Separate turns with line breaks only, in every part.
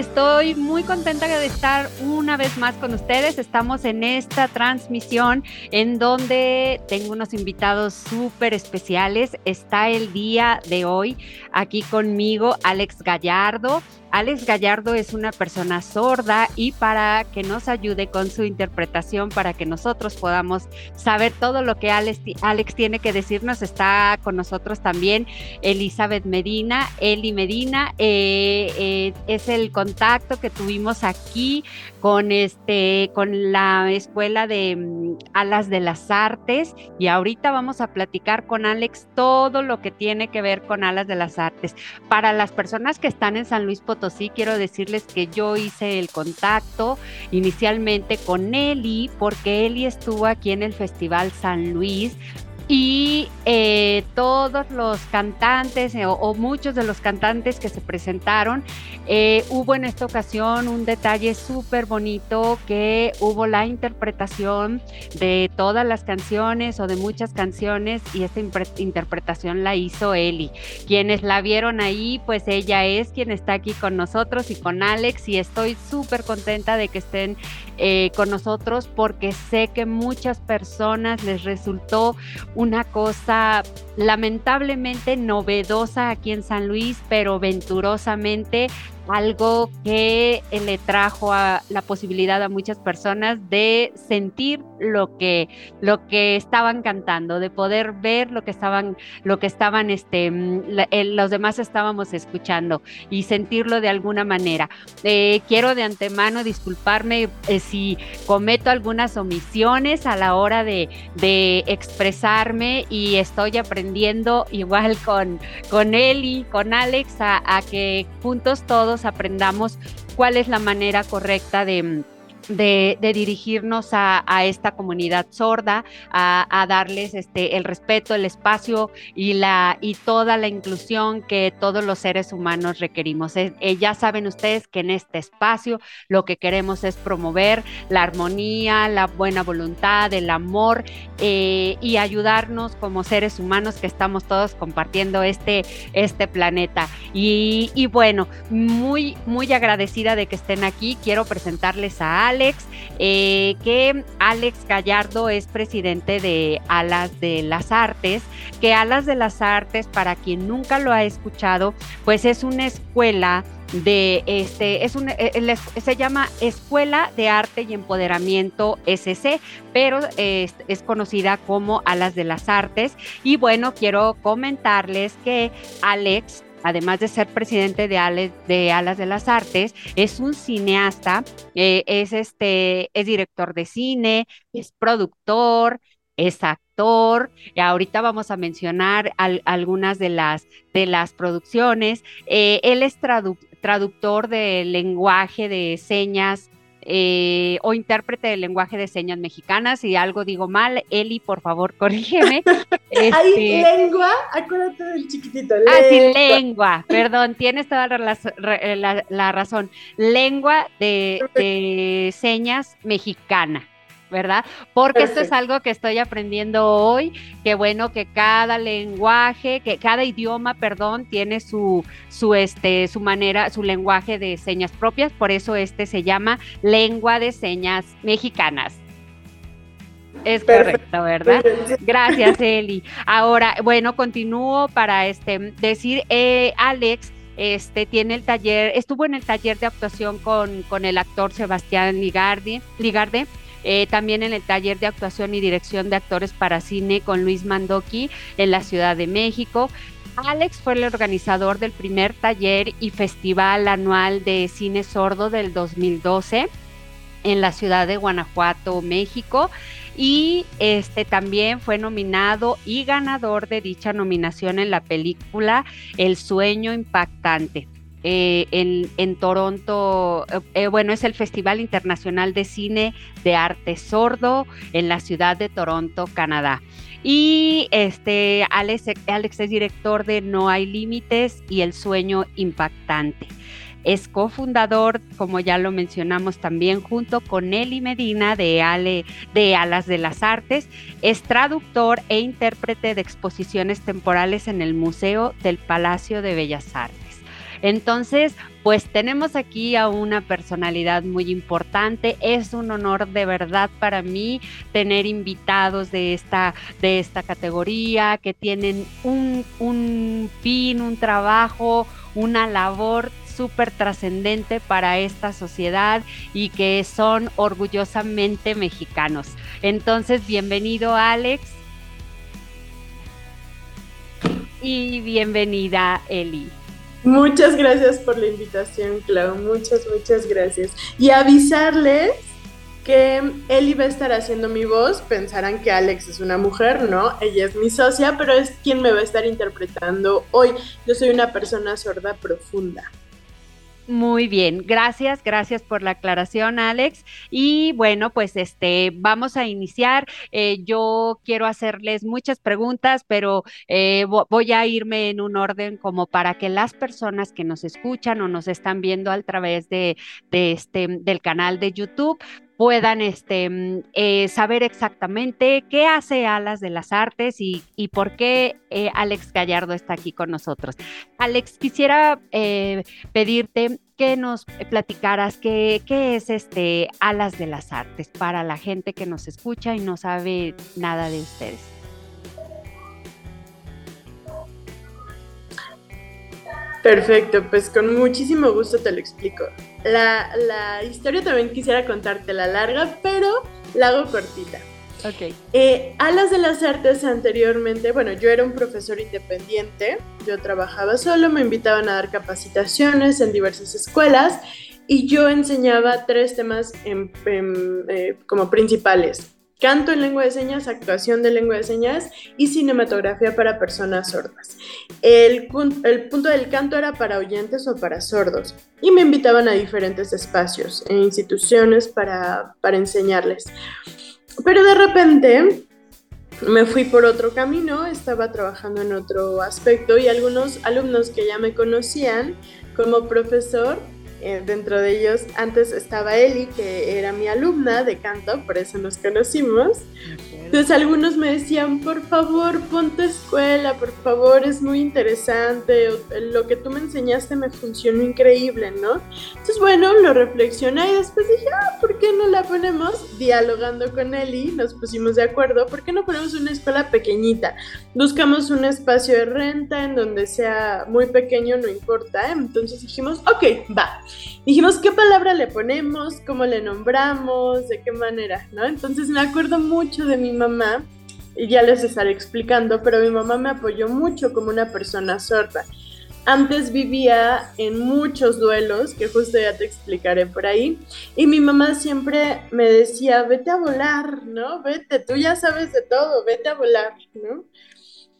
Estoy muy contenta de estar una vez más con ustedes. Estamos en esta transmisión en donde tengo unos invitados súper especiales. Está el día de hoy aquí conmigo Alex Gallardo. Alex Gallardo es una persona sorda y para que nos ayude con su interpretación, para que nosotros podamos saber todo lo que Alex, Alex tiene que decirnos, está con nosotros también Elizabeth Medina. Eli Medina eh, eh, es el contacto que tuvimos aquí con, este, con la Escuela de mm, Alas de las Artes y ahorita vamos a platicar con Alex todo lo que tiene que ver con Alas de las Artes. Para las personas que están en San Luis Potosí, sí quiero decirles que yo hice el contacto inicialmente con Eli, porque Eli estuvo aquí en el Festival San Luis y eh, todos los cantantes eh, o, muchos de los cantantes que se presentaron, eh, hubo en esta ocasión un detalle súper bonito que hubo la interpretación de todas las canciones o de muchas canciones y esta interpretación la hizo Eli. Quienes la vieron ahí, pues ella es quien está aquí con nosotros y con Alex y estoy súper contenta de que estén con nosotros porque sé que muchas personas les resultó una cosa lamentablemente novedosa aquí en San Luis, pero venturosamente algo que le trajo a la posibilidad a muchas personas de sentir lo que lo que estaban cantando, de poder ver lo que estaban lo que estaban este mm, los demás estábamos escuchando y sentirlo de alguna manera. Eh, quiero de antemano disculparme eh, si cometo algunas omisiones a la hora de, de expresarme y estoy aprendiendo igual con con Eli, con Alex a que juntos todos aprendamos cuál es la manera correcta de de, dirigirnos a, esta comunidad sorda, a, darles este, el respeto, el espacio y, la, y toda la inclusión que todos los seres humanos requerimos. Eh, ya saben ustedes que en este espacio lo que queremos es promover la armonía, la buena voluntad, el amor eh, y ayudarnos como seres humanos que estamos todos compartiendo este, este planeta. Y, y bueno, muy, muy agradecida de que estén aquí. Quiero presentarles a Ale Alex, eh, que Alex Gallardo es presidente de Alas de las Artes, que Alas de las Artes, para quien nunca lo ha escuchado, pues es una escuela de este es un eh, se llama Escuela de Arte y Empoderamiento SC, pero es, es, conocida como Alas de las Artes. Y bueno, quiero comentarles que Alex además de ser presidente de, Alas de las Artes, es un cineasta, eh, es, este, es director de cine, es productor, es actor. Ahorita vamos a mencionar algunas de las, de las producciones. Eh, él es traductor de lenguaje de señas eh, o intérprete del lenguaje de señas mexicanas. Si algo digo mal, Eli, por favor, corrígeme.
Este... lengua, acuérdate del chiquitito.
Lengua. Ah, sí, lengua, perdón, tienes toda la, razón. Lengua de señas mexicana. ¿Verdad? Porque esto es algo que estoy aprendiendo hoy, que bueno que cada lenguaje, que cada idioma, perdón, tiene su su este su manera, su lenguaje de señas propias, por eso este se llama lengua de señas mexicanas. Es correcto, ¿verdad? Gracias, Eli. Ahora, bueno, continúo para este decir, eh, Alex, este tiene el taller, estuvo en el taller de actuación con, con el actor Sebastián Ligardi, Ligarde eh, también en el taller de actuación y dirección de actores para cine con Luis Mandoki en la Ciudad de México. Alex fue el organizador del primer taller y festival anual de cine sordo del 2012 en la ciudad de Guanajuato, México. Y este también fue nominado y ganador de dicha nominación en la película El sueño impactante. Eh, en, Toronto, eh, eh, bueno, es el Festival Internacional de Cine de Arte Sordo en la ciudad de Toronto, Canadá. Y este Alex, Alex es director de No hay límites y El sueño impactante. Es cofundador, como ya lo mencionamos también, junto con Eli Medina de, Ale, de Alas de las Artes. Es traductor e intérprete de exposiciones temporales en el Museo del Palacio de Bellas Artes. Entonces, pues tenemos aquí a una personalidad muy importante. Es un honor de verdad para mí tener invitados de esta, de esta categoría que tienen un, un fin, un trabajo, una labor súper trascendente para esta sociedad y que son orgullosamente mexicanos. Entonces, bienvenido Alex. Y bienvenida Eli.
Muchas gracias por la invitación, Clau. Muchas, muchas gracias. Y avisarles que Eli va a estar haciendo mi voz. Pensarán que Alex es una mujer, ¿no? Ella es mi socia, pero es quien me va a estar interpretando hoy. Yo soy una persona sorda profunda.
Muy bien, gracias, gracias por la aclaración, Alex. Y bueno, pues este, vamos a iniciar. Eh, yo quiero hacerles muchas preguntas, pero eh, voy a irme en un orden como para que las personas que nos escuchan o nos están viendo a través de, de este, del canal de YouTube puedan este, eh, saber exactamente qué hace Alas de las Artes y, por qué eh, Alex Gallardo está aquí con nosotros. Alex, quisiera eh, pedirte que nos platicaras qué, qué es este Alas de las Artes para la gente que nos escucha y no sabe nada de ustedes.
Perfecto, pues con muchísimo gusto te lo explico. La, historia también quisiera contarte la larga, pero la hago cortita.
Ok.
Eh, Alas de las Artes anteriormente, bueno, yo era un profesor independiente, yo trabajaba solo, me invitaban a dar capacitaciones en diversas escuelas y yo enseñaba tres temas eh, como principales canto en lengua de señas, actuación de lengua de señas y cinematografía para personas sordas. El, punto del canto era para oyentes o para sordos y me invitaban a diferentes espacios e instituciones para, para enseñarles. Pero de repente me fui por otro camino, estaba trabajando en otro aspecto y algunos alumnos que ya me conocían como profesor eh, dentro de ellos, antes estaba Eli, que era mi alumna de canto, por eso nos conocimos. Entonces algunos me decían, por favor, ponte escuela, por favor, es muy interesante, lo que tú me enseñaste me funcionó increíble, ¿no? Entonces, bueno, lo reflexioné y después dije, ah, ¿por qué no la ponemos? Dialogando con Eli, nos pusimos de acuerdo, ¿por qué no ponemos una escuela pequeñita? Buscamos un espacio de renta en donde sea muy pequeño, no importa, entonces dijimos, ok, va. Dijimos, ¿qué palabra le ponemos? ¿Cómo le nombramos? ¿De qué manera? ¿No? Entonces me acuerdo mucho de mi mamá, y ya les estaré explicando, pero mi mamá me apoyó mucho como una persona sorda. Antes vivía en muchos duelos, que justo ya te explicaré por ahí, y mi mamá siempre me decía, vete a volar, ¿no? Vete, tú ya sabes de todo, vete a volar, ¿no?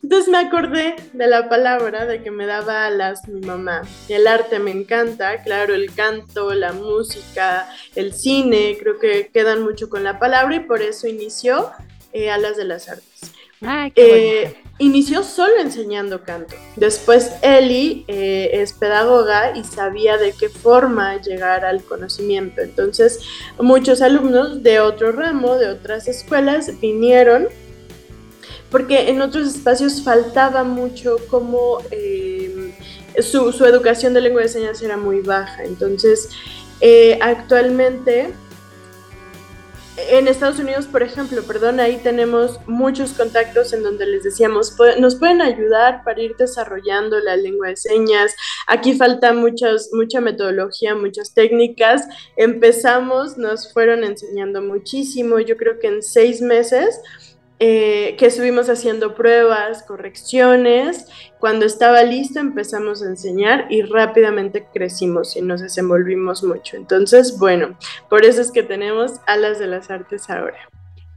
Entonces me acordé de la palabra de que me daba alas mi mamá. El arte me encanta, claro, el canto, la música, el cine, creo que quedan mucho con la palabra y por eso inició eh, Alas de las Artes.
eh,
inició solo enseñando canto. Después Eli eh, es pedagoga y sabía de qué forma llegar al conocimiento. Entonces muchos alumnos de otro ramo, de otras escuelas, vinieron porque en otros espacios faltaba mucho como eh, su, educación de lengua de señas era muy baja. Entonces, eh, actualmente en Estados Unidos, por ejemplo, perdón, ahí tenemos muchos contactos en donde les decíamos, nos pueden ayudar para ir desarrollando la lengua de señas. Aquí falta muchas, mucha metodología, muchas técnicas. Empezamos, nos fueron enseñando muchísimo. Yo creo que en seis meses eh, que estuvimos haciendo pruebas, correcciones. Cuando estaba listo empezamos a enseñar y rápidamente crecimos y nos desenvolvimos mucho. Entonces, bueno, por eso es que tenemos alas de las artes ahora.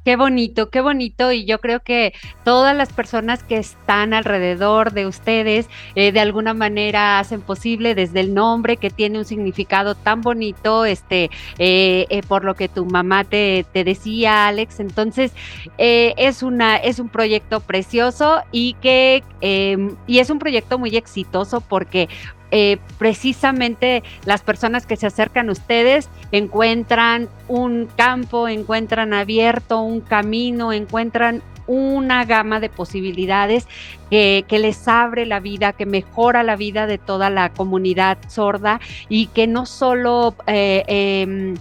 Qué bonito, qué bonito. Y yo creo que todas las personas que están alrededor de ustedes eh, de alguna manera hacen posible desde el nombre que tiene un significado tan bonito, este, eh, eh, por lo que tu mamá te, te decía, Alex. Entonces, es una, es un proyecto precioso y que, em, y es un proyecto muy exitoso porque eh, precisamente las personas que se acercan a ustedes encuentran un campo, encuentran abierto un camino, encuentran una gama de posibilidades que, les abre la vida, que mejora la vida de toda la comunidad sorda y que no solo eh, em,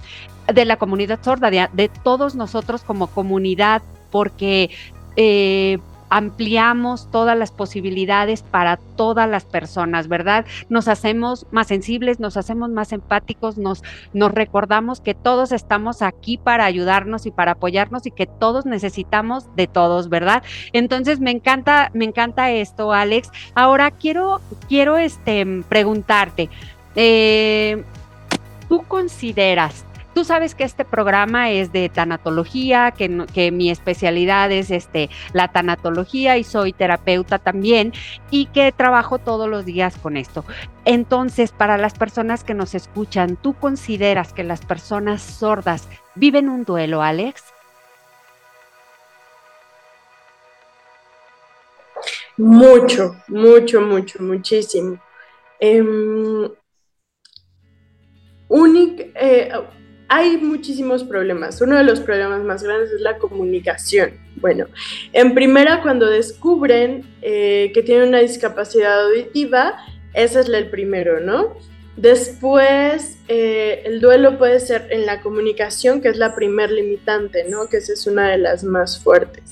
de la comunidad sorda, de, todos nosotros como comunidad, porque eh, ampliamos todas las posibilidades para todas las personas, ¿verdad? Nos hacemos más sensibles, nos hacemos más empáticos, nos, nos recordamos que todos estamos aquí para ayudarnos y para apoyarnos y que todos necesitamos de todos, ¿verdad? Entonces me encanta, me encanta esto, Alex. Ahora quiero, quiero este, preguntarte, eh, ¿tú consideras Tú sabes que este programa es de tanatología, que, mi especialidad es este, la tanatología y soy terapeuta también y que trabajo todos los días con esto. Entonces, para las personas que nos escuchan, ¿tú consideras que las personas sordas viven un duelo, Alex?
Mucho, mucho, mucho, muchísimo. Em, eh, hay muchísimos problemas. Uno de los problemas más grandes es la comunicación. Bueno, en primera, cuando descubren eh, que tienen una discapacidad auditiva, ese es el primero, ¿no? Después, eh, el duelo puede ser en la comunicación, que es la primer limitante, ¿no? Que esa es una de las más fuertes.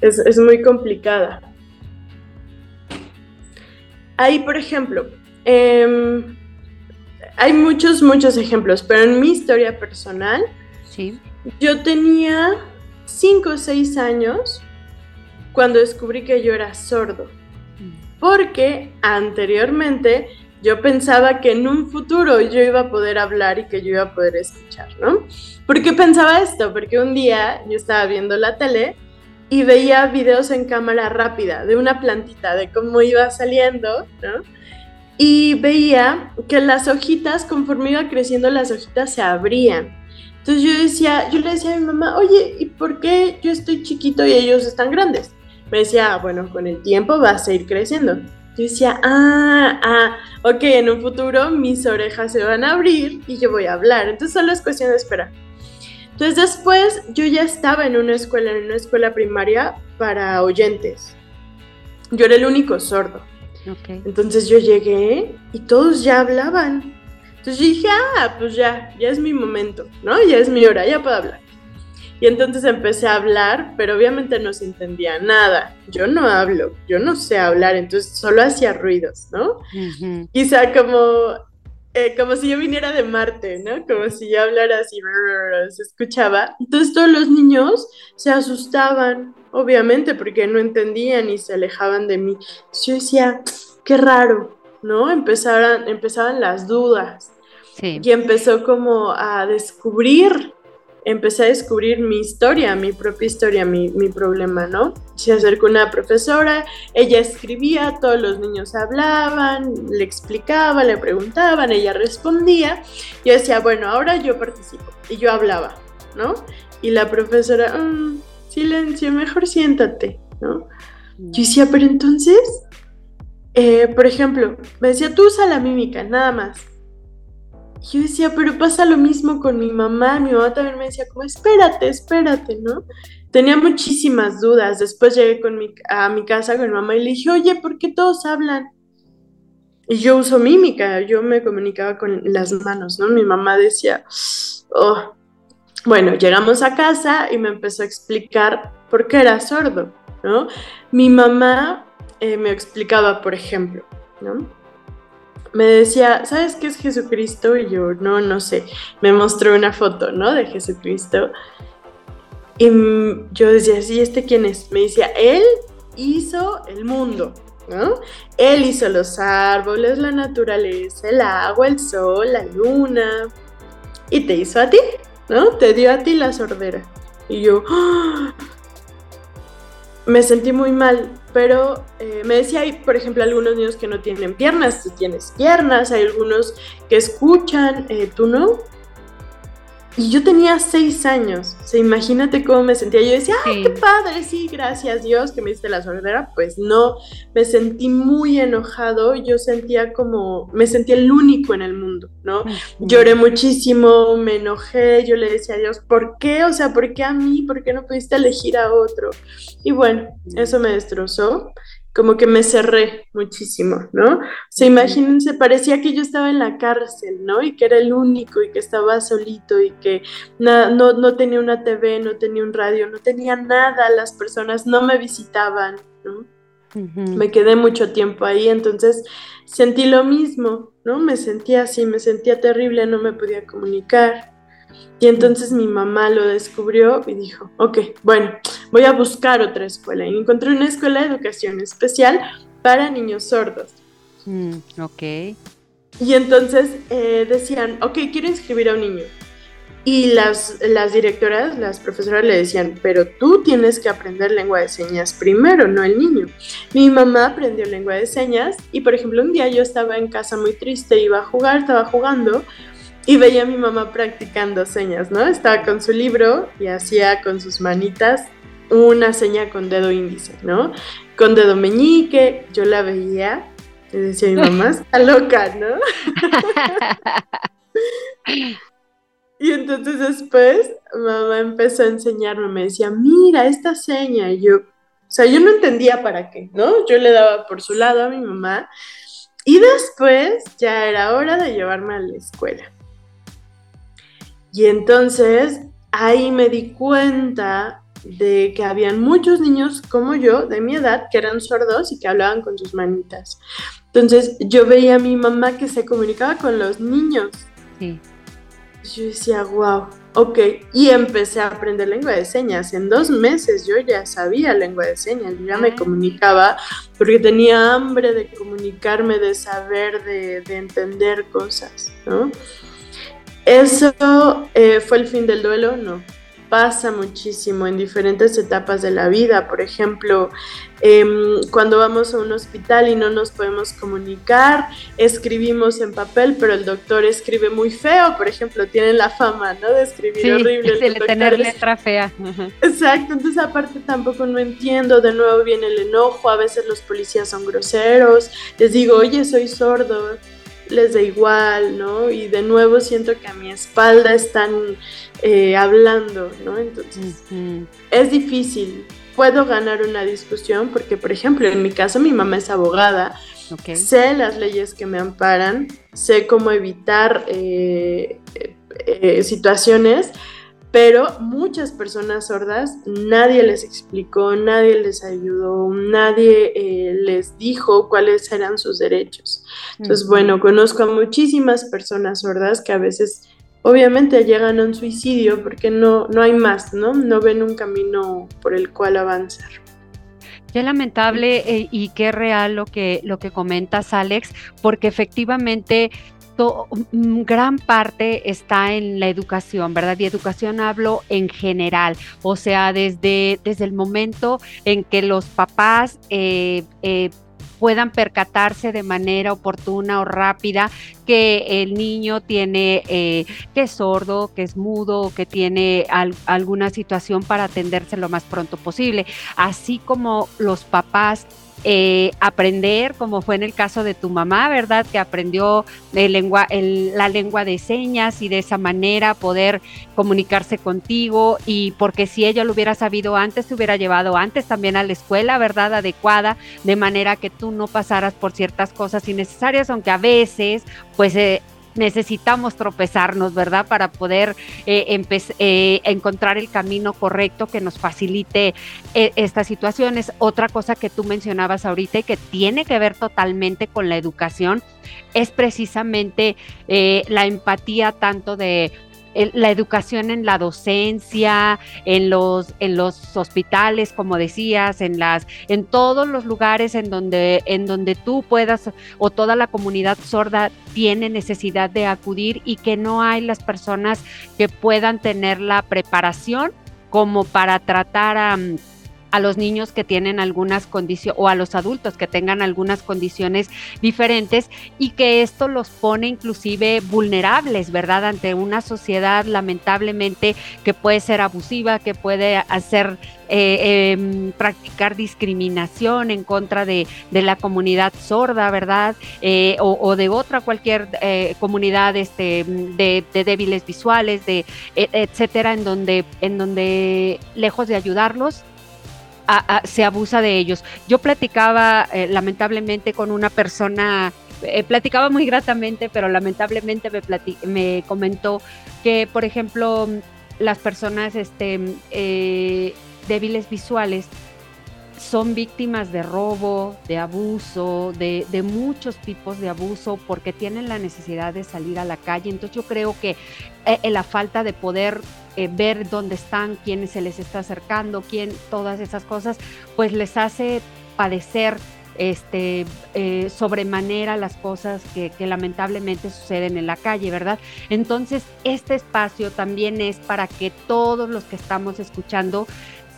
Es, es muy complicada. Ahí, por ejemplo, eh, hay muchos, muchos ejemplos, pero en mi historia personal, sí. yo tenía 5 o 6 años cuando descubrí que yo era sordo. Porque anteriormente yo pensaba que en un futuro yo iba a poder hablar y que yo iba a poder escuchar, ¿no? ¿Por qué pensaba esto? Porque un día yo estaba viendo la tele y veía videos en cámara rápida de una plantita, de cómo iba saliendo, ¿no? Y veía que las hojitas, conforme iba creciendo, las hojitas se abrían. Entonces yo decía, yo le decía a mi mamá, oye, ¿y por qué yo estoy chiquito y ellos están grandes? Me decía, ah, bueno, con el tiempo vas a ir creciendo. Yo decía, ah, ah, ok, en un futuro mis orejas se van a abrir y yo voy a hablar. Entonces solo es cuestión de esperar. Entonces después yo ya estaba en una escuela, en una escuela primaria para oyentes. Yo era el único sordo. Entonces yo llegué y todos ya hablaban. Entonces yo dije, ah, pues ya, ya es mi momento, ¿no? Ya es mi hora, ya puedo hablar. Y entonces empecé a hablar, pero obviamente no se entendía nada. Yo no hablo, yo no sé hablar, entonces solo hacía ruidos, ¿no? Quizá como, eh, como si yo viniera de Marte, ¿no? Como si yo hablara así, se escuchaba. Entonces todos los niños se asustaban, obviamente, porque no entendían y se alejaban de mí. Yo decía, qué raro, ¿no? Empezaron, empezaban las dudas. Y empezó como a descubrir, empecé a descubrir mi historia, mi propia historia, mi, mi problema, ¿no? Se acercó una profesora, ella escribía, todos los niños hablaban, le explicaba, le preguntaban, ella respondía. Yo decía, bueno, ahora yo participo. Y yo hablaba, ¿no? Y la profesora, mm, silencio, mejor siéntate, ¿no? Yo decía, pero entonces, eh, por ejemplo, me decía, tú usa la mímica, nada más. yo decía, pero pasa lo mismo con mi mamá, mi mamá también me decía, como, espérate, espérate, ¿no? Tenía muchísimas dudas. Después llegué con mi, a mi casa con mi mamá y le dije, oye, ¿por qué todos hablan? Y yo uso mímica, yo me comunicaba con las manos, ¿no? Mi mamá decía, oh, bueno, llegamos a casa y me empezó a explicar por qué era sordo, ¿no? Mi mamá eh, me explicaba, por ejemplo, ¿no? Me decía, ¿sabes qué es Jesucristo? Y yo, no, no sé. Me mostró una foto, ¿no? De Jesucristo. Y yo decía, ¿sí, este quién es? Me decía, Él hizo el mundo, ¿no? Él hizo los árboles, la naturaleza, el agua, el sol, la luna. Y te hizo a ti, ¿no? Te dio a ti la sordera. Y yo ¡ah! me sentí muy mal, pero eh, me decía, hay, por ejemplo, algunos niños que no tienen piernas, tú tienes piernas, hay algunos que escuchan, eh, tú no. Y yo tenía seis años, o sea, imagínate cómo me sentía. Yo decía, ¡ay, qué padre! Sí, gracias Dios que me diste la sordera. Pues no, me sentí muy enojado. Yo sentía como, me sentía el único en el mundo, ¿no? Lloré muchísimo, me enojé. Yo le decía a Dios, ¿por qué? O sea, ¿por qué a mí? ¿Por qué no pudiste elegir a otro? Y bueno, eso me destrozó como que me cerré muchísimo, ¿no? O sea, imagínense, parecía que yo estaba en la cárcel, ¿no? Y que era el único y que estaba solito y que no, no tenía una TV, no tenía un radio, no tenía nada, las personas no me visitaban, ¿no? Me quedé mucho tiempo ahí, entonces sentí lo mismo, ¿no? Me sentía así, me sentía terrible, no me podía comunicar. Y entonces mi mamá lo descubrió y dijo, ok, bueno, voy a buscar otra escuela. Y encontré una escuela de educación especial para niños sordos.
Mm, ok.
Y entonces eh, decían, ok, quiero inscribir a un niño. Y las, las directoras, las profesoras le decían, pero tú tienes que aprender lengua de señas primero, no el niño. Mi mamá aprendió lengua de señas y, por ejemplo, un día yo estaba en casa muy triste, iba a jugar, estaba jugando y veía a mi mamá practicando señas, ¿no? Estaba con su libro y hacía con sus manitas una seña con dedo índice, ¿no? Con dedo meñique, yo la veía y decía mi mamá está loca, ¿no? y entonces después mamá empezó a enseñarme, me decía, mira esta seña, y yo, o sea, yo no entendía para qué, ¿no? Yo le daba por su lado a mi mamá y después ya era hora de llevarme a la escuela. Y entonces ahí me di cuenta de que habían muchos niños como yo, de mi edad, que eran sordos y que hablaban con sus manitas. Entonces yo veía a mi mamá que se comunicaba con los niños. Sí. Yo decía, wow, ok. Y empecé a aprender lengua de señas. En dos meses yo ya sabía lengua de señas, yo ya me ah. comunicaba porque tenía hambre de comunicarme, de saber, de, de entender cosas, ¿no? ¿Eso eh, fue el fin del duelo? No. Pasa muchísimo en diferentes etapas de la vida. Por ejemplo, em, cuando vamos a un hospital y no nos podemos comunicar, escribimos en papel, pero el doctor escribe muy feo. Por ejemplo, tienen la fama, ¿no? De escribir horrible.
De tener letra fea.
Exacto. Entonces, aparte, tampoco no entiendo. De nuevo viene el enojo. A veces los policías son groseros. Les digo, oye, soy sordo les da igual, ¿no? Y de nuevo siento que a mi espalda están eh, hablando, ¿no? Entonces, es difícil. Puedo ganar una discusión porque, por ejemplo, en mi caso mi mamá es abogada, sé las leyes que me amparan, sé cómo evitar eh, eh, situaciones pero muchas personas sordas, nadie les explicó, nadie les ayudó, nadie eh, les dijo cuáles eran sus derechos. Entonces, bueno, conozco a muchísimas personas sordas que a veces obviamente llegan a un suicidio porque no, no hay más, ¿no? No ven un camino por el cual avanzar.
Qué lamentable eh, y qué real lo que, lo que comentas, Alex, porque efectivamente gran parte está en la educación, ¿verdad? Y educación hablo en general, o sea, desde, desde el momento en que los papás eh, eh, puedan percatarse de manera oportuna o rápida que el niño tiene, eh, que es sordo, que es mudo, que tiene alguna situación para atenderse lo más pronto posible, así como los papás eh, aprender, como fue en el caso de tu mamá, ¿verdad? Que aprendió lengua, la lengua de señas y de esa manera poder comunicarse contigo y porque si ella lo hubiera sabido antes, te hubiera llevado antes también a la escuela, ¿verdad? Adecuada, de manera que tú no pasaras por ciertas cosas innecesarias, aunque a veces, pues... Eh, necesitamos tropezarnos, ¿verdad? Para poder eh, eh, encontrar el camino correcto que nos facilite eh, estas situaciones. Otra cosa que tú mencionabas ahorita y que tiene que ver totalmente con la educación es precisamente la empatía tanto de la educación en la docencia, en los, en los hospitales, como decías, en las, en todos los lugares en donde, en donde tú puedas o toda la comunidad sorda tiene necesidad de acudir y que no hay las personas que puedan tener la preparación como para tratar a a los niños que tienen algunas condiciones o a los adultos que tengan algunas condiciones diferentes y que esto los pone inclusive vulnerables, ¿verdad? Ante una sociedad lamentablemente que puede ser abusiva, que puede hacer eh, em, practicar discriminación en contra de, la comunidad sorda, ¿verdad? Eh, o, de otra cualquier eh, comunidad este, de, débiles visuales, de e, etcétera, en donde, en donde lejos de ayudarlos, se abusa de ellos. Yo platicaba lamentablemente con una persona platicaba muy gratamente, pero lamentablemente me, me comentó que, por ejemplo, las personas este, débiles visuales son víctimas de robo, de abuso, de, muchos tipos de abuso porque tienen la necesidad de salir a la calle. Entonces yo creo que eh, eh, la falta de poder eh, ver dónde están, quién se les está acercando, quién, todas esas cosas, pues les hace padecer este, sobremanera las cosas que, lamentablemente suceden en la calle, ¿verdad? Entonces, este espacio también es para que todos los que estamos escuchando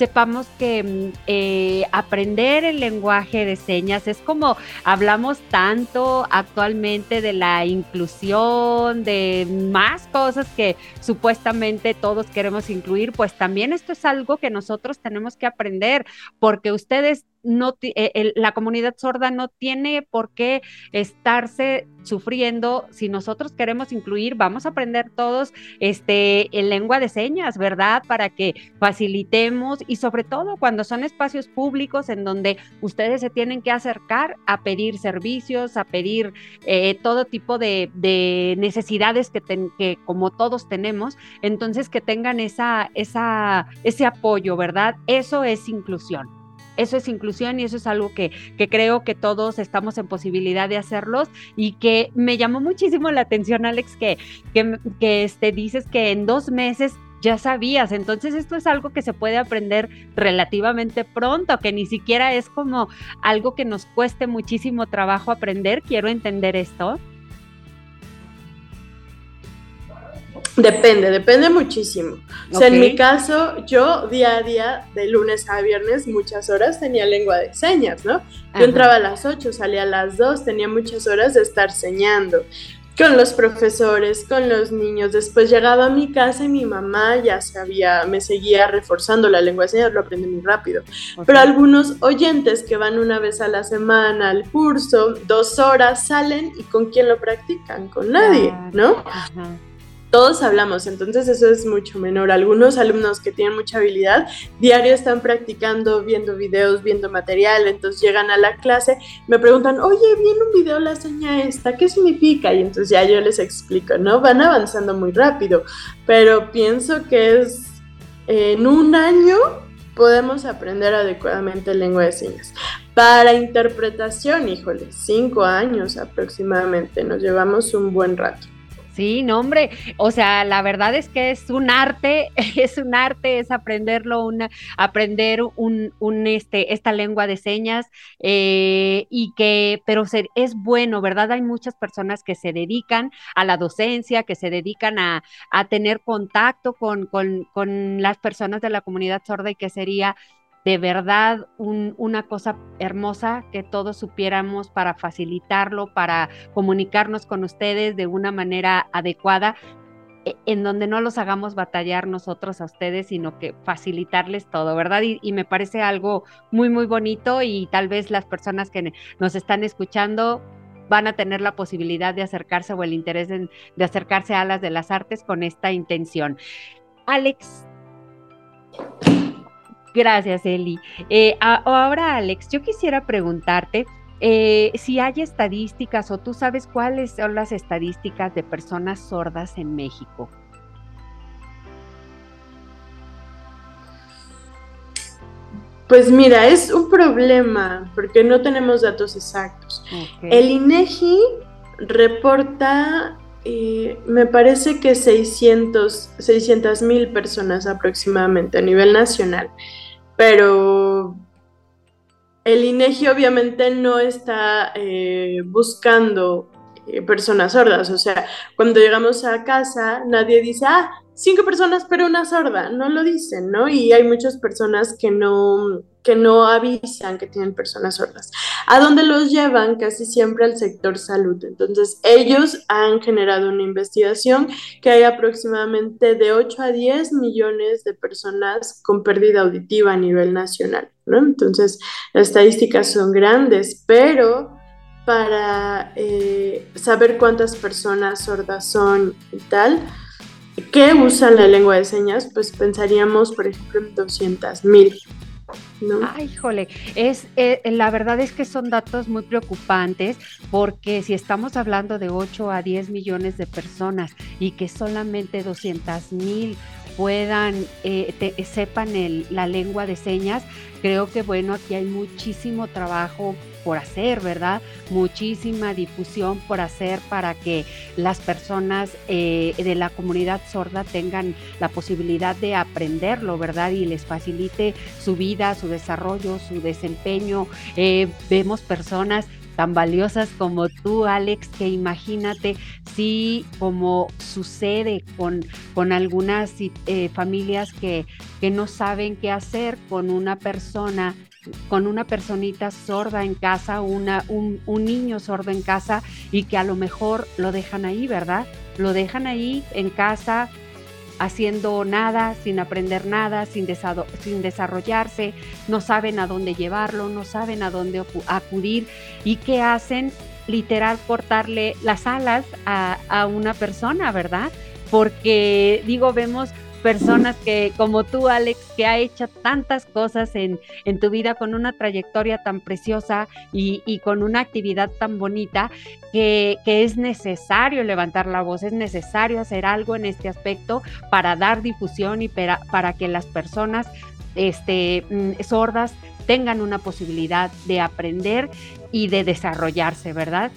sepamos que mm, eh, aprender el lenguaje de señas es como hablamos tanto actualmente de la inclusión, de más cosas que supuestamente todos queremos incluir, pues también esto es algo que nosotros tenemos que aprender, porque ustedes no, eh, la comunidad sorda no tiene por qué estarse sufriendo. Si nosotros queremos incluir, vamos a aprender todos este, en lengua de señas, ¿verdad? Para que facilitemos y sobre todo cuando son espacios públicos en donde ustedes se tienen que acercar a pedir servicios, a pedir eh, todo tipo de, necesidades que, que, como todos tenemos, entonces que tengan esa, esa, ese apoyo, ¿verdad? Eso es inclusión. Eso es inclusión y eso es algo que, creo que todos estamos en posibilidad de hacerlos y que me llamó muchísimo la atención, Alex, que, que, este, dices que en dos meses ya sabías. Entonces esto es algo que se puede aprender relativamente pronto, que ni siquiera es como algo que nos cueste muchísimo trabajo aprender. Quiero entender esto.
Depende, depende muchísimo. O sea, en mi caso, yo día a día, de lunes a viernes, muchas horas tenía lengua de señas, ¿no? Yo entraba a las 8, salía a las 2, tenía muchas horas de estar señando con los profesores, con los niños. Después llegaba a mi casa y mi mamá ya sabía, me seguía reforzando la lengua de señas, lo aprendí muy rápido. Pero algunos oyentes que van una vez a la semana al curso, dos horas, salen y con quién lo practican, con nadie, ¿no? Ajá todos hablamos, entonces eso es mucho menor. Algunos alumnos que tienen mucha habilidad, diario están practicando, viendo videos, viendo material, entonces llegan a la clase, me preguntan, oye, vi en un video la seña esta, ¿qué significa? Y entonces ya yo les explico, ¿no? Van avanzando muy rápido, pero pienso que es en un año podemos aprender adecuadamente lengua de señas. Para interpretación, híjole, cinco años aproximadamente, nos llevamos un buen rato.
Sí, no, hombre, o sea, la verdad es que es un arte, es un arte, es aprenderlo, una, aprender un, un este, esta lengua de señas eh, y que, pero es bueno, ¿verdad? Hay muchas personas que se dedican a la docencia, que se dedican a, a tener contacto con, con, con las personas de la comunidad sorda y que sería de verdad una cosa hermosa que todos supiéramos para facilitarlo, para comunicarnos con ustedes de una manera adecuada, e, en donde no los hagamos batallar nosotros a ustedes, sino que facilitarles todo, ¿verdad? Y, me parece algo muy, muy bonito y tal vez las personas que nos están escuchando van a tener la posibilidad de acercarse o el interés de acercarse a las de las artes con esta intención. Alex. Gracias, Eli. Eh, ahora, Alex, yo quisiera preguntarte eh, si hay estadísticas o tú sabes cuáles son las estadísticas de personas sordas en México.
Pues mira, es un problema porque no tenemos datos exactos. El INEGI reporta me parece que 600 mil personas aproximadamente a nivel nacional, pero el INEGI obviamente no está eh, buscando eh, personas sordas, o sea, cuando llegamos a casa nadie dice, ah, cinco personas pero una sorda, no lo dicen, ¿no? Y hay muchas personas que no que no avisan que tienen personas sordas. ¿A dónde los llevan? Casi siempre al sector salud. Entonces, ellos han generado una investigación que hay aproximadamente de 8 a 10 millones de personas con pérdida auditiva a nivel nacional. ¿no? Entonces, las estadísticas son grandes, pero para eh, saber cuántas personas sordas son y tal, que usan la lengua de señas, pues pensaríamos, por ejemplo, en 200 mil.
Ay, híjole, es, eh, la verdad es que son datos muy preocupantes porque si estamos hablando de 8 a 10 millones de personas y que solamente 200 mil puedan, eh, sepan la lengua de señas, creo que bueno, aquí hay muchísimo trabajo por hacer, ¿verdad? Muchísima difusión por hacer para que las personas eh, de la comunidad sorda tengan la posibilidad de aprenderlo, ¿verdad? Y les facilite su vida, su desarrollo, su desempeño. Eh, vemos personas tan valiosas como tú, Alex, que imagínate si como sucede con, con algunas eh, familias que, que no saben qué hacer con una persona con una personita sorda en casa, una, un, niño sordo en casa y que a lo mejor lo dejan ahí, ¿verdad? Lo dejan ahí en casa haciendo nada, sin aprender nada, sin, sin desarrollarse, no saben a dónde llevarlo, no saben a dónde acudir y qué hacen literal cortarle las alas a, a una persona, ¿verdad? Porque digo, vemos personas que, como tú, Alex, que ha hecho tantas cosas en, en tu vida con una trayectoria tan preciosa y, y con una actividad tan bonita, que, que, es necesario levantar la voz, es necesario hacer algo en este aspecto para dar difusión y para, para que las personas este, mm, sordas tengan una posibilidad de aprender y de desarrollarse, ¿verdad?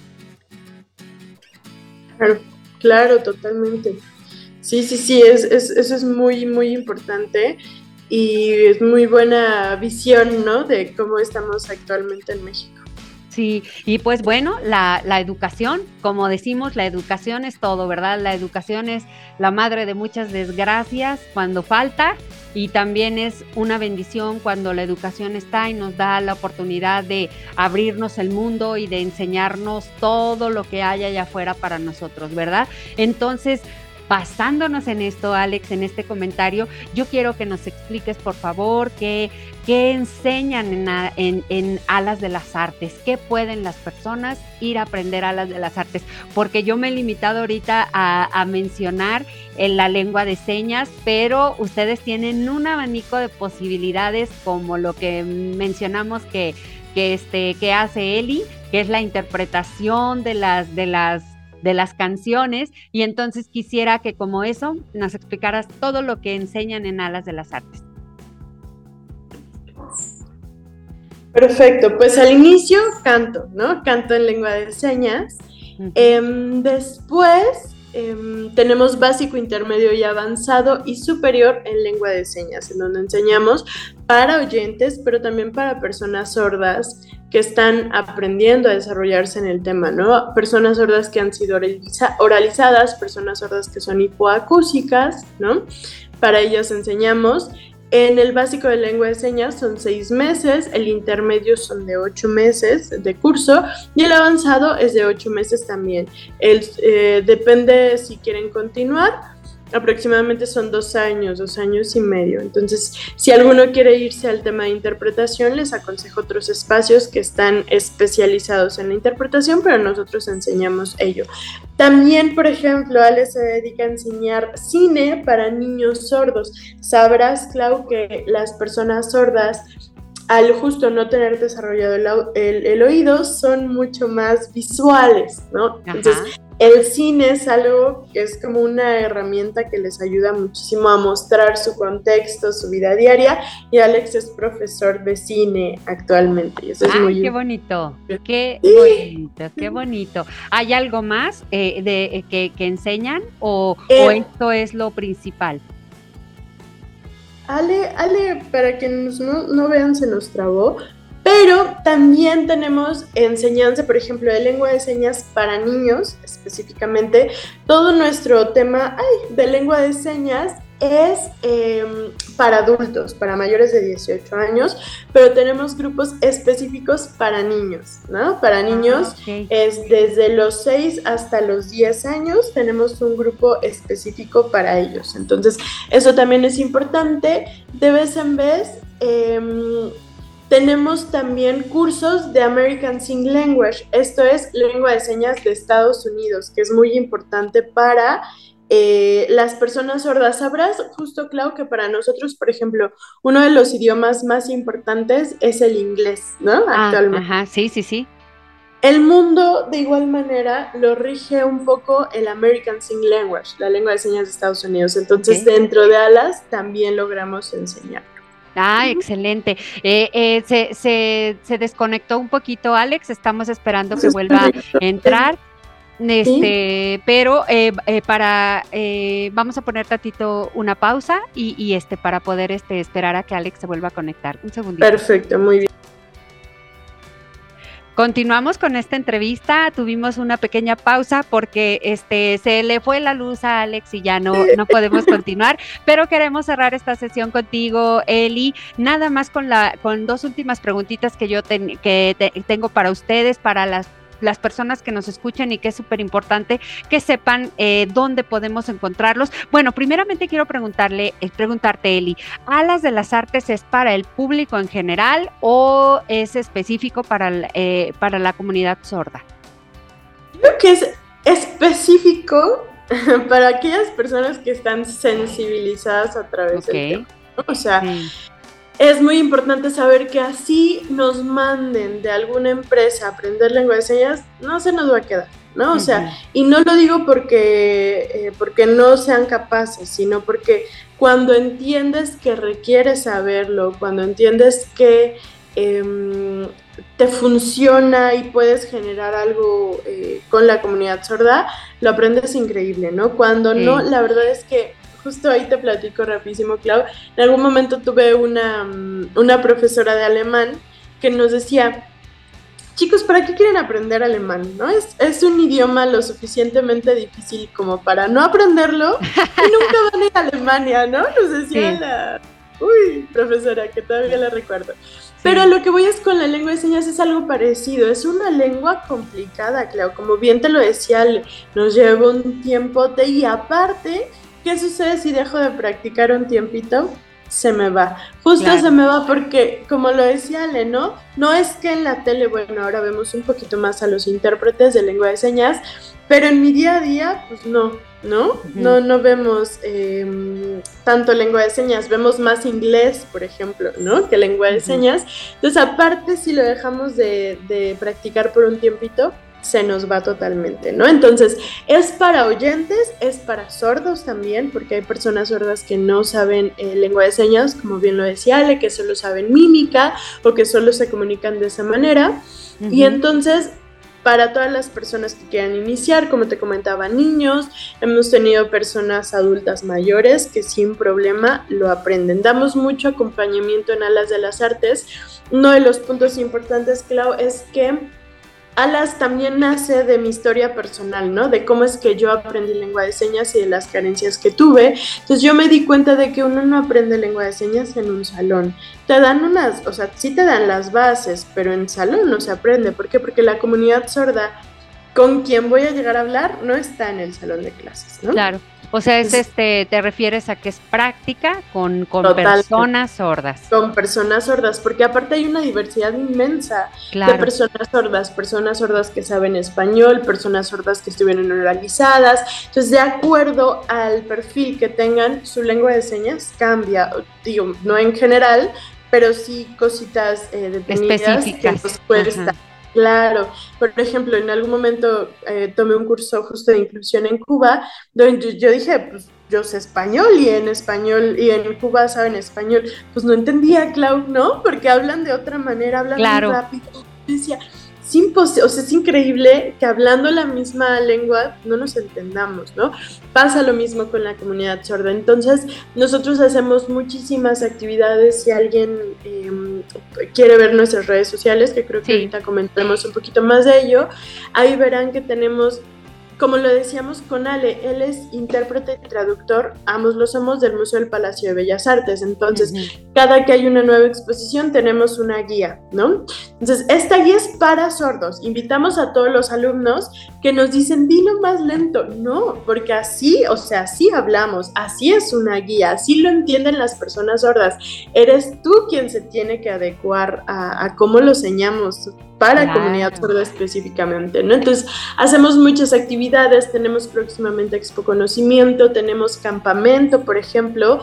Claro, claro, totalmente. Sí, sí, sí, es, es, eso es muy, muy importante y es muy buena visión, ¿no? De cómo estamos actualmente en México.
Sí, y pues bueno, la, la, educación, como decimos, la educación es todo, ¿verdad? La educación es la madre de muchas desgracias cuando falta y también es una bendición cuando la educación está y nos da la oportunidad de abrirnos el mundo y de enseñarnos todo lo que hay allá afuera para nosotros, ¿verdad? Entonces, basándonos en esto, Alex, en este comentario, yo quiero que nos expliques, por favor, qué, qué enseñan en, Alas de las Artes, qué pueden las personas ir a aprender Alas de las Artes, porque yo me he limitado ahorita a, mencionar en la lengua de señas, pero ustedes tienen un abanico de posibilidades como lo que mencionamos que, que, este, que hace Eli, que es la interpretación de las, de las de las canciones y entonces quisiera que como eso nos explicaras todo lo que enseñan en Alas de las Artes.
Perfecto, pues al inicio canto, ¿no? Canto en lengua de señas. Em, después Em, tenemos básico, intermedio y avanzado y superior en lengua de señas, en donde enseñamos para oyentes, pero también para personas sordas que están aprendiendo a desarrollarse en el tema, ¿no? Personas sordas que han sido oralizadas, personas sordas que son hipoacúsicas, ¿no? Para ellas enseñamos en el básico de lengua de señas son seis meses, el intermedio son de ocho meses de curso y el avanzado es de ocho meses también. El, eh, depende si quieren continuar aproximadamente son dos años, dos años y medio. Entonces, si alguno quiere irse al tema de interpretación, les aconsejo otros espacios que están especializados en la interpretación, pero nosotros enseñamos ello. También, por ejemplo, Ale se dedica a enseñar cine para niños sordos. Sabrás, Clau, que las personas sordas al justo no tener desarrollado el, oído, son mucho más visuales, ¿no? Entonces, el cine es algo que es como una herramienta que les ayuda muchísimo a mostrar su contexto, su vida diaria. Y Alex es profesor de cine actualmente.
eso es muy qué bonito, qué bonito, qué bonito. ¿Hay algo más eh, de, eh, que, enseñan o, o eh, esto es lo principal?
Ale, Ale, para quienes no, no vean, se nos trabó, pero también tenemos enseñanza, por ejemplo, de lengua de señas para niños, específicamente. Todo nuestro tema de lengua de señas es em, para adultos, para mayores de 18 años, pero tenemos grupos específicos para niños, ¿no? Para ah, niños es desde los 6 hasta los 10 años, tenemos un grupo específico para ellos. Entonces, eso también es importante. De vez en vez, em, tenemos también cursos de American Sign Language, esto es lengua de señas de Estados Unidos, que es muy importante para eh, las personas sordas. Sabrás, justo Clau, que para nosotros, por ejemplo, uno de los idiomas más importantes es el inglés, ¿no?
Ah, Actualmente. Ajá, sí, sí, sí.
El mundo, de igual manera, lo rige un poco el American Sign Language, la lengua de señas de Estados Unidos. Entonces, dentro de ALAS también logramos enseñar.
Ah, excelente. Eh, eh, se, se, desconectó un poquito Alex, estamos esperando que vuelva a entrar. Este, pero eh, para vamos a poner tatito una pausa y, y, este para poder este esperar a que Alex se vuelva a conectar. Un segundito.
Perfecto, muy bien.
Continuamos con esta entrevista. Tuvimos una pequeña pausa porque este se le fue la luz a Alex y ya no, no podemos continuar. Pero queremos cerrar esta sesión contigo, Eli. Nada más con la con dos últimas preguntitas que yo que tengo para ustedes, para las las personas que nos escuchan y que es súper importante que sepan eh, dónde podemos encontrarlos. Bueno, primeramente quiero preguntarle, eh, preguntarte, Eli, ¿Alas de las Artes es para el público en general o es específico para, eh, para la comunidad sorda?
Creo que es específico para aquellas personas que están sensibilizadas a través del tema. O sea, es muy importante saber que así nos manden de alguna empresa a aprender lengua de señas, no se nos va a quedar, ¿no? O sea, y no lo digo porque, eh, porque no sean capaces, sino porque cuando entiendes que requieres saberlo, cuando entiendes que em, te funciona y puedes generar algo eh, con la comunidad sorda, lo aprendes increíble, ¿no? Cuando no, la verdad es que justo ahí te platico rapidísimo, Clau. En algún momento tuve una, mm, una profesora de alemán que nos decía, chicos, ¿para qué quieren aprender alemán? ¿No? Es, es un idioma lo suficientemente difícil como para no aprenderlo y nunca van a ir a Alemania, ¿no? Nos decía la... Uy, profesora, que todavía la recuerdo. Pero lo que voy es con la lengua de señas es algo parecido. Es una lengua complicada, Clau. Como bien te lo decía, nos lleva un tiempo de, y aparte ¿Qué sucede si dejo de practicar un tiempito? Se me va. Justo se me va porque, como lo decía Ale, ¿no? No es que en la tele, bueno, ahora vemos un poquito más a los intérpretes de lengua de señas, pero en mi día a día, pues no, ¿no? No, no vemos em, tanto lengua de señas, vemos más inglés, por ejemplo, ¿no? Que lengua de señas. Entonces, aparte, si lo dejamos de, de practicar por un tiempito, se nos va totalmente, ¿no? Entonces, es para oyentes, es para sordos también, porque hay personas sordas que no saben eh, lengua de señas, como bien lo decía Ale, que solo saben mímica o que solo se comunican de esa manera. Y entonces, para todas las personas que quieran iniciar, como te comentaba, niños, hemos tenido personas adultas mayores que sin problema lo aprenden. Damos mucho acompañamiento en Alas de las Artes. Uno de los puntos importantes, Clau, es que Alas también nace de mi historia personal, ¿no? De cómo es que yo aprendí lengua de señas y de las carencias que tuve. Entonces yo me di cuenta de que uno no aprende lengua de señas en un salón. Te dan unas, o sea, sí te dan las bases, pero en salón no se aprende. ¿Por qué? Porque la comunidad sorda con quien voy a llegar a hablar no está en el salón de clases, ¿no?
Claro. O sea, es este, te refieres a que es práctica con, con personas sordas.
Con personas sordas, porque aparte hay una diversidad inmensa de personas sordas, personas sordas que saben español, personas sordas que estuvieron oralizadas. Entonces, de acuerdo al perfil que tengan, su lengua de señas cambia, digo, no en general, pero sí cositas eh,
específicas. Que
puede estar Claro, por ejemplo, en algún momento eh, tomé un curso justo de inclusión en Cuba, donde yo, dije, pues yo sé español y en español y en Cuba saben español, pues no entendía, Clau, ¿no? Porque hablan de otra manera, hablan muy rápido. Decía, o sea, es increíble que hablando la misma lengua no nos entendamos, ¿no? Pasa lo mismo con la comunidad sorda. Entonces, nosotros hacemos muchísimas actividades. Si alguien em, quiere ver nuestras redes sociales, que creo que ahorita comentaremos un poquito más de ello, ahí verán que tenemos como lo decíamos con Ale, él es intérprete y traductor, ambos lo somos del Museo del Palacio de Bellas Artes. Entonces, cada que hay una nueva exposición tenemos una guía, ¿no? Entonces, esta guía es para sordos. Invitamos a todos los alumnos que nos dicen, dilo más lento. No, porque así, o sea, así hablamos, así es una guía, así lo entienden las personas sordas. Eres tú quien se tiene que adecuar a, a cómo lo enseñamos para comunidad sorda específicamente, ¿no? Entonces, hacemos muchas actividades, tenemos próximamente Expo Conocimiento, tenemos campamento, por ejemplo,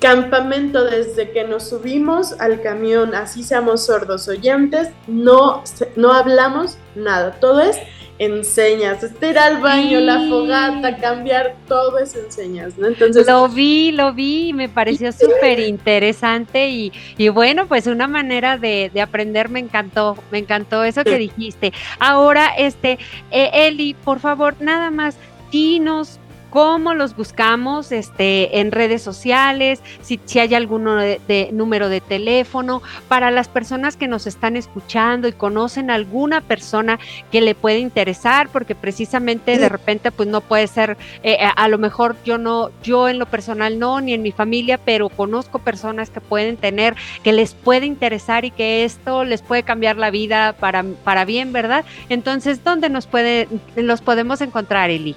campamento desde que nos subimos al camión, así seamos sordos oyentes, no, no hablamos nada, todo es enseñas, este ir al baño, la fogata, cambiar, todo es enseñas, ¿no?
Entonces... Lo vi, lo vi me pareció súper interesante y, y, bueno, pues una manera de, de, aprender me encantó, me encantó eso que dijiste. Ahora, este, eh, Eli, por favor, nada más, dinos cómo los buscamos este, en redes sociales, si, si hay algún de, número de teléfono, para las personas que nos están escuchando y conocen alguna persona que le puede interesar, porque precisamente de repente pues no puede ser, eh, eh, a lo mejor yo no, yo en lo personal no, ni en mi familia, pero conozco personas que pueden tener, que les puede interesar y que esto les puede cambiar la vida para, para bien, ¿verdad? Entonces, ¿dónde nos puede, los podemos encontrar, Eli?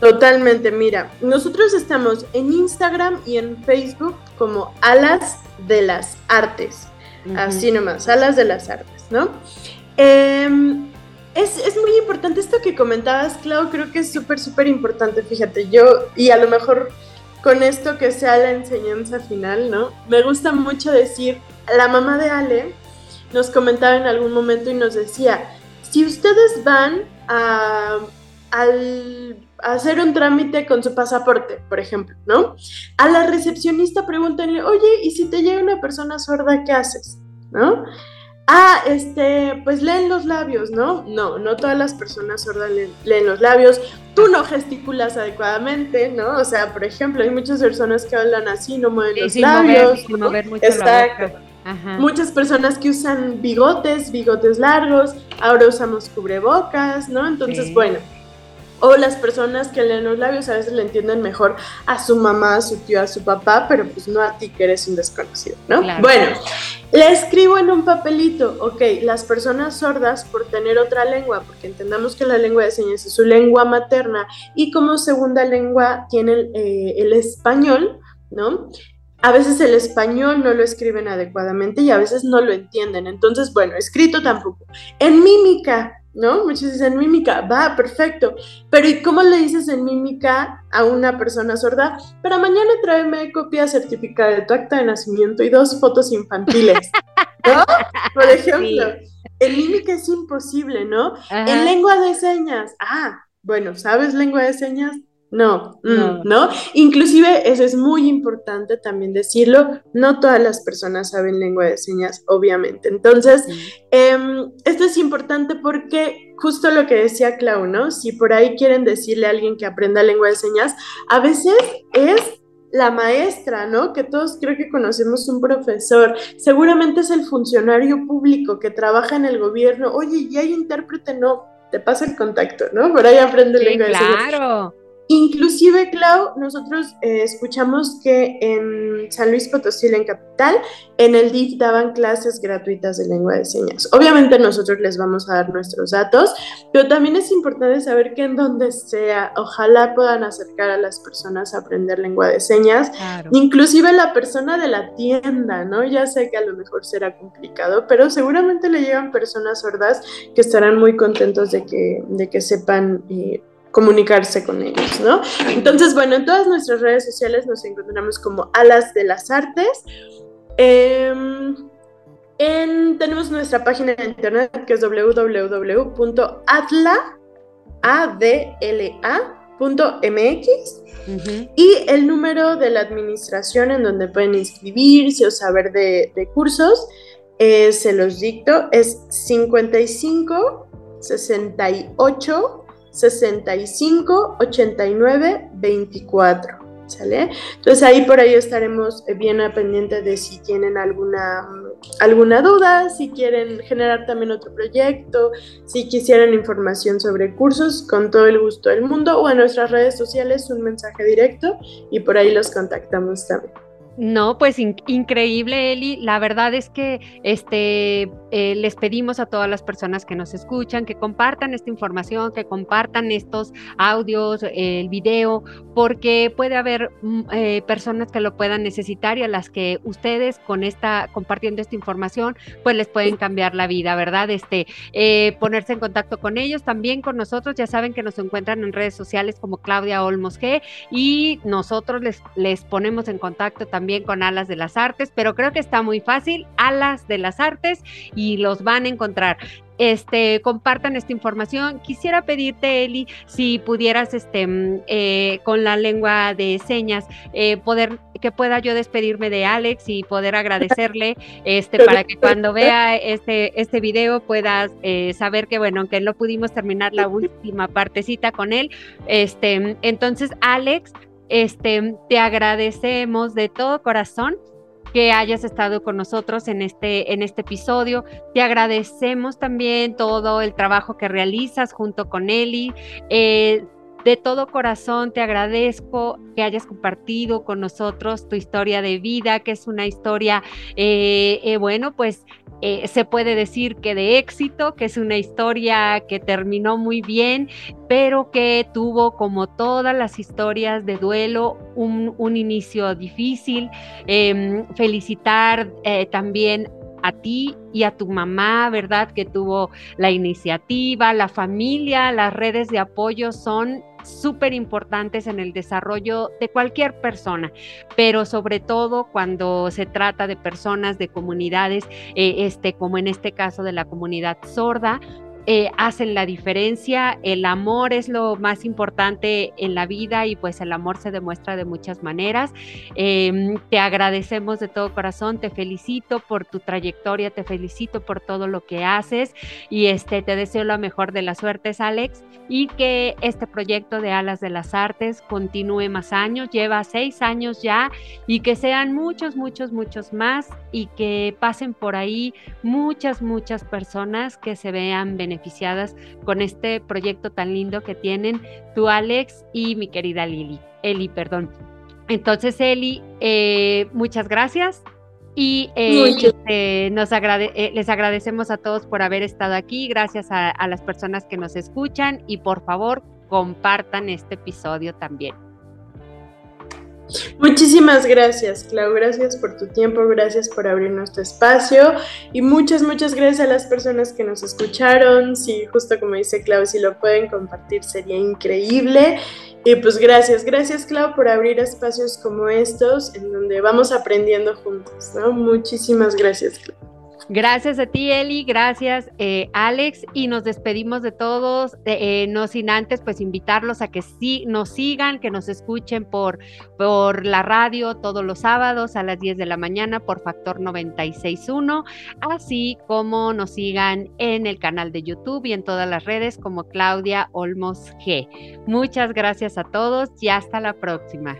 Totalmente, mira, nosotros estamos en Instagram y en Facebook como Alas de las Artes, así nomás, Alas de las Artes, ¿no? Em, es, es, muy importante esto que comentabas, Clau, creo que es súper, súper importante, fíjate, yo, y a lo mejor con esto que sea la enseñanza final, ¿no? Me gusta mucho decir, la mamá de Ale nos comentaba en algún momento y nos decía, si ustedes van a, al hacer un trámite con su pasaporte, por ejemplo, ¿no? A la recepcionista pregúntenle, oye, ¿y si te llega una persona sorda, qué haces? ¿No? Ah, este, pues leen los labios, ¿no? No, no todas las personas sordas leen, los labios. Tú no gesticulas adecuadamente, ¿no? O sea, por ejemplo, hay muchas personas que hablan así, no mueven los labios. Exacto. Muchas personas que usan bigotes, bigotes largos, ahora usamos cubrebocas, ¿no? Entonces, bueno o las personas que leen los labios a veces le entienden mejor a su mamá, a su tío, a su papá, pero pues no a ti que eres un desconocido, ¿no? Bueno, le escribo en un papelito, ok, las personas sordas por tener otra lengua, porque entendamos que la lengua de señas es su lengua materna y como segunda lengua tienen eh, el español, ¿no? A veces el español no lo escriben adecuadamente y a veces no lo entienden. Entonces, bueno, escrito tampoco. En mímica, ¿no? Muchos dicen mímica, va, perfecto. Pero ¿y cómo le dices en mímica a una persona sorda? Para mañana tráeme copia certificada de tu acta de nacimiento y dos fotos infantiles, ¿no? Por ejemplo, en mímica es imposible, ¿no? En lengua de señas, ah, bueno, ¿sabes lengua de señas? No, mm, no, Inclusive, eso es muy importante también decirlo, no todas las personas saben lengua de señas, obviamente. Entonces, em, esto es importante porque justo lo que decía Clau, ¿no? Si por ahí quieren decirle a alguien que aprenda lengua de señas, a veces es la maestra, ¿no? Que todos creo que conocemos un profesor, seguramente es el funcionario público que trabaja en el gobierno, oye, ¿y hay intérprete? No, te pasa el contacto, ¿no? Por ahí aprende lengua de señas. Claro. Inclusive, Clau, nosotros eh, escuchamos que en San Luis Potosí, en capital, en el DIF daban clases gratuitas de lengua de señas. Obviamente nosotros les vamos a dar nuestros datos, pero también es importante saber que en donde sea, ojalá puedan acercar a las personas a aprender lengua de señas, inclusive la persona de la tienda, ¿no? Ya sé que a lo mejor será complicado, pero seguramente le llegan personas sordas que estarán muy contentos de que, de que sepan. Eh, comunicarse con ellos, ¿no? Entonces, bueno, en todas nuestras redes sociales nos encontramos como Alas de las Artes. Em, tenemos nuestra página de internet que es www.adla.mx y el número de la administración en donde pueden inscribirse o saber de, cursos, eh, se los dicto, es 55 68 65 89 24. ¿Sale? Entonces ahí por ahí estaremos bien a pendiente de si tienen alguna, alguna duda, si quieren generar también otro proyecto, si quisieran información sobre cursos, con todo el gusto del mundo, o en nuestras redes sociales un mensaje directo y por ahí los contactamos también.
No, pues increíble, Eli. La verdad es que este, eh, les pedimos a todas las personas que nos escuchan que compartan esta información, que compartan estos audios, el video, porque puede haber mm, eh, personas que lo puedan necesitar y a las que ustedes con esta compartiendo esta información, pues les pueden cambiar la vida, ¿verdad? Este, eh, ponerse en contacto con ellos, también con nosotros. Ya saben que nos encuentran en redes sociales como Claudia Olmos G y nosotros les, les ponemos en contacto también con Alas de las Artes, pero creo que está muy fácil, Alas de las Artes, y los van a encontrar. Este, compartan esta información. Quisiera pedirte, Eli, si pudieras, este, mm, eh, con la lengua de señas, eh, poder que pueda yo despedirme de Alex y poder agradecerle, este, para que cuando vea este, este video puedas eh, saber que, bueno, aunque no pudimos terminar la última partecita con él, este, entonces, Alex, este, te agradecemos de todo corazón que hayas estado con nosotros en este, en este episodio. Te agradecemos también todo el trabajo que realizas junto con Eli. Eh, de todo corazón te agradezco que hayas compartido con nosotros tu historia de vida, que es una historia, eh, eh, bueno, pues eh, se puede decir que de éxito, que es una historia que terminó muy bien, pero que tuvo, como todas las historias de duelo, un, inicio difícil. Em, felicitar también a ti y a tu mamá, ¿verdad? Que tuvo la iniciativa, la familia, las redes de apoyo son súper importantes en el desarrollo de cualquier persona, pero sobre todo cuando se trata de personas, de comunidades, eh, este, como en este caso de la comunidad sorda, eh, hacen la diferencia. El amor es lo más importante en la vida y pues el amor se demuestra de muchas maneras. Em, te agradecemos de todo corazón, te felicito por tu trayectoria, te felicito por todo lo que haces y este, te deseo lo mejor de las suertes, Alex, y que este proyecto de Alas de las Artes continúe más años, lleva seis años ya y que sean muchos, muchos, muchos más y que pasen por ahí muchas, muchas personas que se vean beneficiadas beneficiadas con este proyecto tan lindo que tienen tú, Alex, y mi querida Lili, Eli, perdón. Entonces, Eli, eh, muchas gracias. Y eh, este, nos eh, les agradecemos a todos por haber estado aquí. Gracias a las personas que nos escuchan y por favor compartan este episodio también.
Muchísimas gracias, Clau. Gracias por tu tiempo, gracias por abrir nuestro espacio y muchas, muchas gracias a las personas que nos escucharon. Sí, justo como dice Clau, si lo pueden compartir sería increíble. Y pues gracias, gracias Clau por abrir espacios como estos en donde vamos aprendiendo juntos, ¿no? Muchísimas gracias, Clau.
Gracias a ti, Eli, gracias, eh, Alex, y nos despedimos de todos, eh, no sin antes, pues invitarlos a que sí nos sigan, que nos escuchen por, por la radio todos los sábados a las 10 de la mañana por Factor 96.1, así como nos sigan en el canal de YouTube y en todas las redes como Claudia Olmos G. Muchas gracias a todos y hasta la próxima.